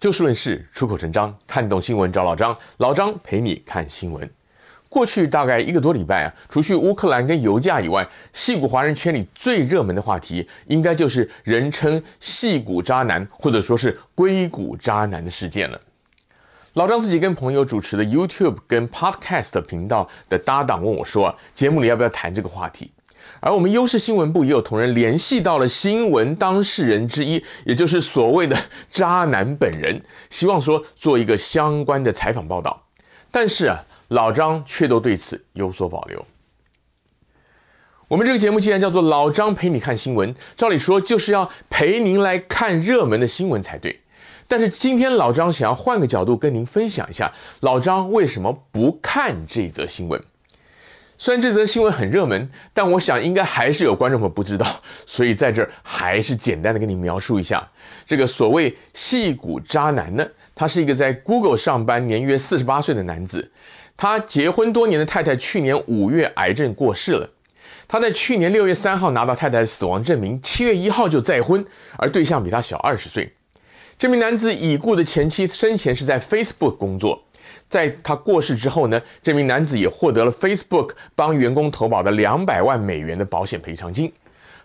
就事论事，出口成章，看懂新闻找老张，老张陪你看新闻。过去大概一个多礼拜啊，除去乌克兰跟油价以外，戏骨华人圈里最热门的话题，应该就是人称“戏骨渣男”或者说是“硅谷渣男”的事件了。老张自己跟朋友主持的 YouTube 跟 Podcast 频道的搭档问我说：“节目里要不要谈这个话题？”而我们优视新闻部也有同仁联系到了新闻当事人之一，也就是所谓的渣男本人，希望说做一个相关的采访报道。但是啊，老张却都对此有所保留。我们这个节目既然叫做“老张陪你看新闻”，照理说就是要陪您来看热门的新闻才对。但是今天老张想要换个角度跟您分享一下，老张为什么不看这则新闻。虽然这则新闻很热门，但我想应该还是有观众朋友不知道，所以在这儿还是简单的跟你描述一下这个所谓“戏骨渣男”呢。他是一个在 Google 上班、年约四十八岁的男子。他结婚多年的太太去年五月癌症过世了。他在去年六月三号拿到太太的死亡证明，七月一号就再婚，而对象比他小二十岁。这名男子已故的前妻生前是在 Facebook 工作。在他过世之后呢，这名男子也获得了 Facebook 帮员工投保的两百万美元的保险赔偿金。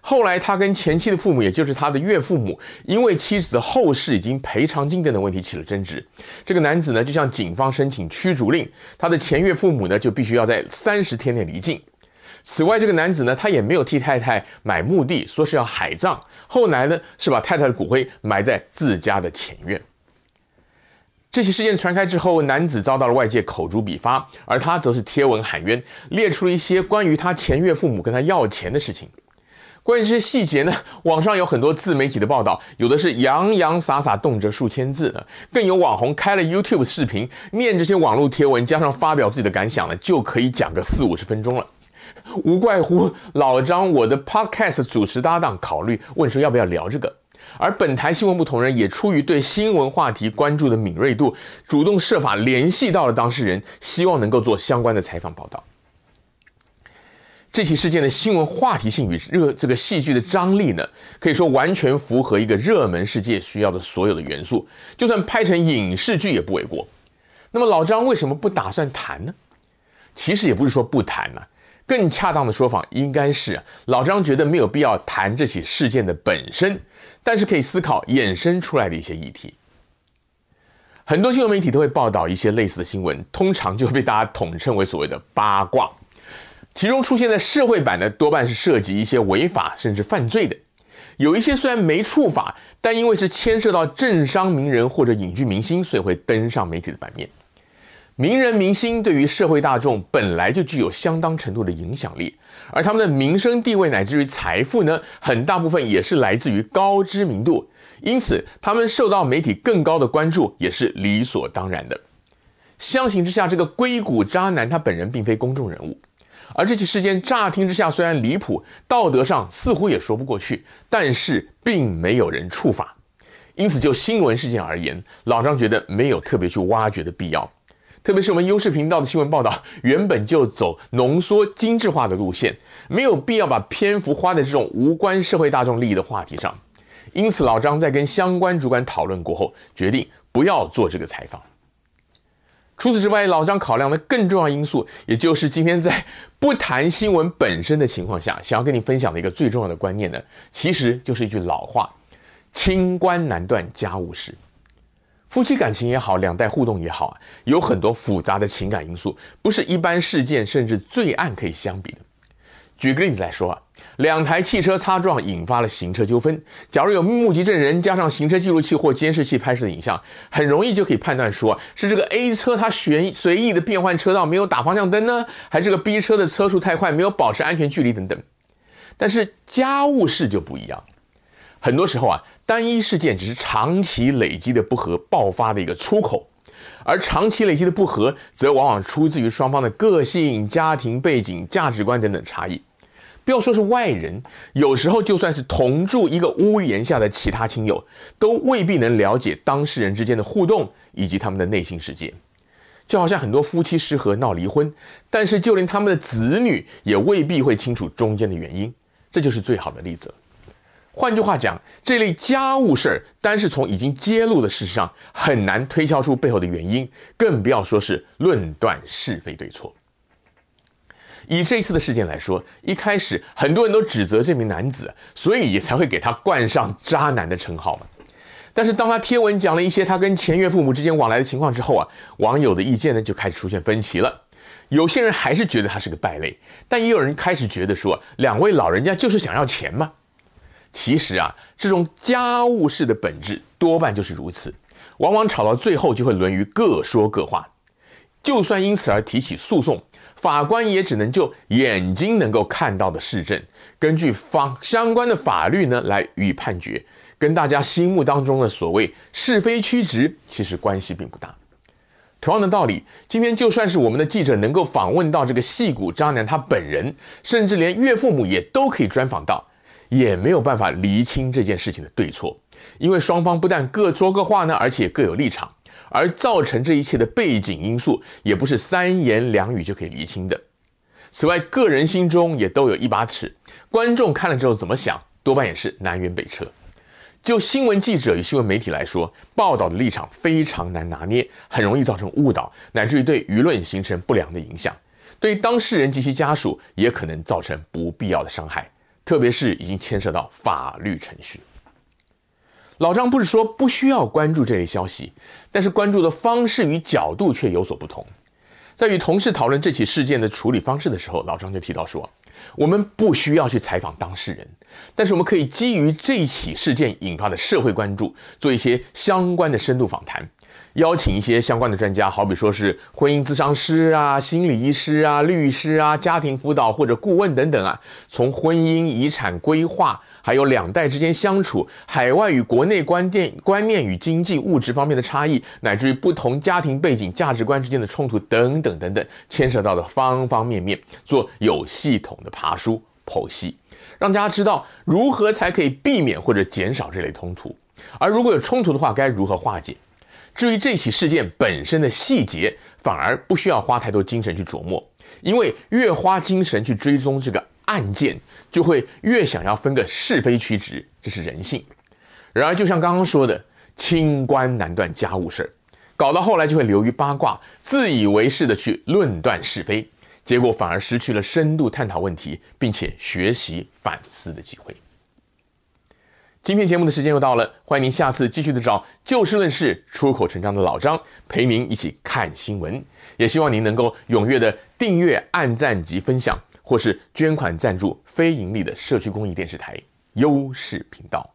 后来，他跟前妻的父母，也就是他的岳父母，因为妻子的后事以及赔偿金等等问题起了争执。这个男子呢，就向警方申请驱逐令，他的前岳父母呢，就必须要在三十天内离境。此外，这个男子呢，他也没有替太太买墓地，说是要海葬。后来呢，是把太太的骨灰埋在自家的前院。这起事件传开之后，男子遭到了外界口诛笔伐，而他则是贴文喊冤，列出了一些关于他前岳父母跟他要钱的事情。关于这些细节呢，网上有很多自媒体的报道，有的是洋洋洒洒，动辄数千字的，更有网红开了 YouTube 视频，念这些网络贴文，加上发表自己的感想呢，就可以讲个四五十分钟了。无怪乎老张我的 Podcast 主持搭档考虑问说要不要聊这个。而本台新闻部同仁也出于对新闻话题关注的敏锐度，主动设法联系到了当事人，希望能够做相关的采访报道。这起事件的新闻话题性与热这个戏剧的张力呢，可以说完全符合一个热门事件需要的所有的元素，就算拍成影视剧也不为过。那么老张为什么不打算谈呢？其实也不是说不谈呐、更恰当的说法应该是，老张觉得没有必要谈这起事件的本身，但是可以思考衍生出来的一些议题。很多新闻媒体都会报道一些类似的新闻，通常就被大家统称为所谓的八卦。其中出现在社会版的多半是涉及一些违法甚至犯罪的，有一些虽然没触法，但因为是牵涉到政商名人或者影剧明星，所以会登上媒体的版面。名人明星对于社会大众本来就具有相当程度的影响力，而他们的名声地位乃至于财富呢，很大部分也是来自于高知名度，因此他们受到媒体更高的关注也是理所当然的。相形之下，这个硅谷渣男他本人并非公众人物，而这起事件乍听之下虽然离谱，道德上似乎也说不过去，但是并没有人触法，因此就新闻事件而言，老张觉得没有特别去挖掘的必要。特别是我们优视频道的新闻报道，原本就走浓缩精致化的路线，没有必要把篇幅花在这种无关社会大众利益的话题上。因此，老张在跟相关主管讨论过后，决定不要做这个采访。除此之外，老张考量的更重要因素，也就是今天在不谈新闻本身的情况下，想要跟你分享的一个最重要的观念呢，其实就是一句老话：清官难断家务事。夫妻感情也好，两代互动也好啊，有很多复杂的情感因素，不是一般事件甚至罪案可以相比的。举个例子来说啊，两台汽车擦撞引发了行车纠纷，假如有目击证人加上行车记录器或监视器拍摄的影像，很容易就可以判断说是这个 A 车它随随意的变换车道，没有打方向灯呢，还是个 B 车的车速太快，没有保持安全距离等等。但是家务事就不一样。很多时候啊，单一事件只是长期累积的不和爆发的一个出口，而长期累积的不和，则往往出自于双方的个性、家庭背景、价值观等等差异。不要说是外人，有时候就算是同住一个屋檐下的其他亲友，都未必能了解当事人之间的互动以及他们的内心世界。就好像很多夫妻失和闹离婚，但是就连他们的子女也未必会清楚中间的原因，这就是最好的例子。换句话讲，这类家务事儿，单是从已经揭露的事实上，很难推敲出背后的原因，更不要说是论断是非对错。以这次的事件来说，一开始很多人都指责这名男子，所以也才会给他冠上渣男的称号嘛。但是当他贴文讲了一些他跟前岳父母之间往来的情况之后啊，网友的意见呢就开始出现分歧了。有些人还是觉得他是个败类，但也有人开始觉得说，两位老人家就是想要钱嘛。其实啊，这种家务事的本质多半就是如此，往往吵到最后就会沦于各说各话。就算因此而提起诉讼，法官也只能就眼睛能够看到的事证，根据方相关的法律呢来予以判决，跟大家心目当中的所谓是非曲直其实关系并不大。同样的道理，今天就算是我们的记者能够访问到这个戏骨渣男他本人，甚至连岳父母也都可以专访到。也没有办法厘清这件事情的对错，因为双方不但各说各话呢，而且各有立场，而造成这一切的背景因素也不是三言两语就可以厘清的。此外，个人心中也都有一把尺，观众看了之后怎么想，多半也是南辕北辙。就新闻记者与新闻媒体来说，报道的立场非常难拿捏，很容易造成误导，乃至于对舆论形成不良的影响，对当事人及其家属也可能造成不必要的伤害。特别是已经牵涉到法律程序，老张不是说不需要关注这类消息，但是关注的方式与角度却有所不同。在与同事讨论这起事件的处理方式的时候，老张就提到说，我们不需要去采访当事人，但是我们可以基于这起事件引发的社会关注，做一些相关的深度访谈。邀请一些相关的专家，好比说是婚姻咨商师啊、心理医师啊、律师啊、家庭辅导或者顾问等等啊，从婚姻、遗产规划，还有两代之间相处、海外与国内观念、观念与经济物质方面的差异，乃至于不同家庭背景、价值观之间的冲突等等等等，牵涉到的方方面面，做有系统的爬梳剖析，让大家知道如何才可以避免或者减少这类冲突，而如果有冲突的话，该如何化解。至于这起事件本身的细节，反而不需要花太多精神去琢磨，因为越花精神去追踪这个案件，就会越想要分个是非曲直，这是人性。然而，就像刚刚说的，清官难断家务事儿，搞到后来就会流于八卦，自以为是的去论断是非，结果反而失去了深度探讨问题，并且学习反思的机会。今天节目的时间又到了，欢迎您下次继续的找就事论事、出口成章的老张陪您一起看新闻。也希望您能够踊跃的订阅、按赞及分享，或是捐款赞助非盈利的社区公益电视台优视频道。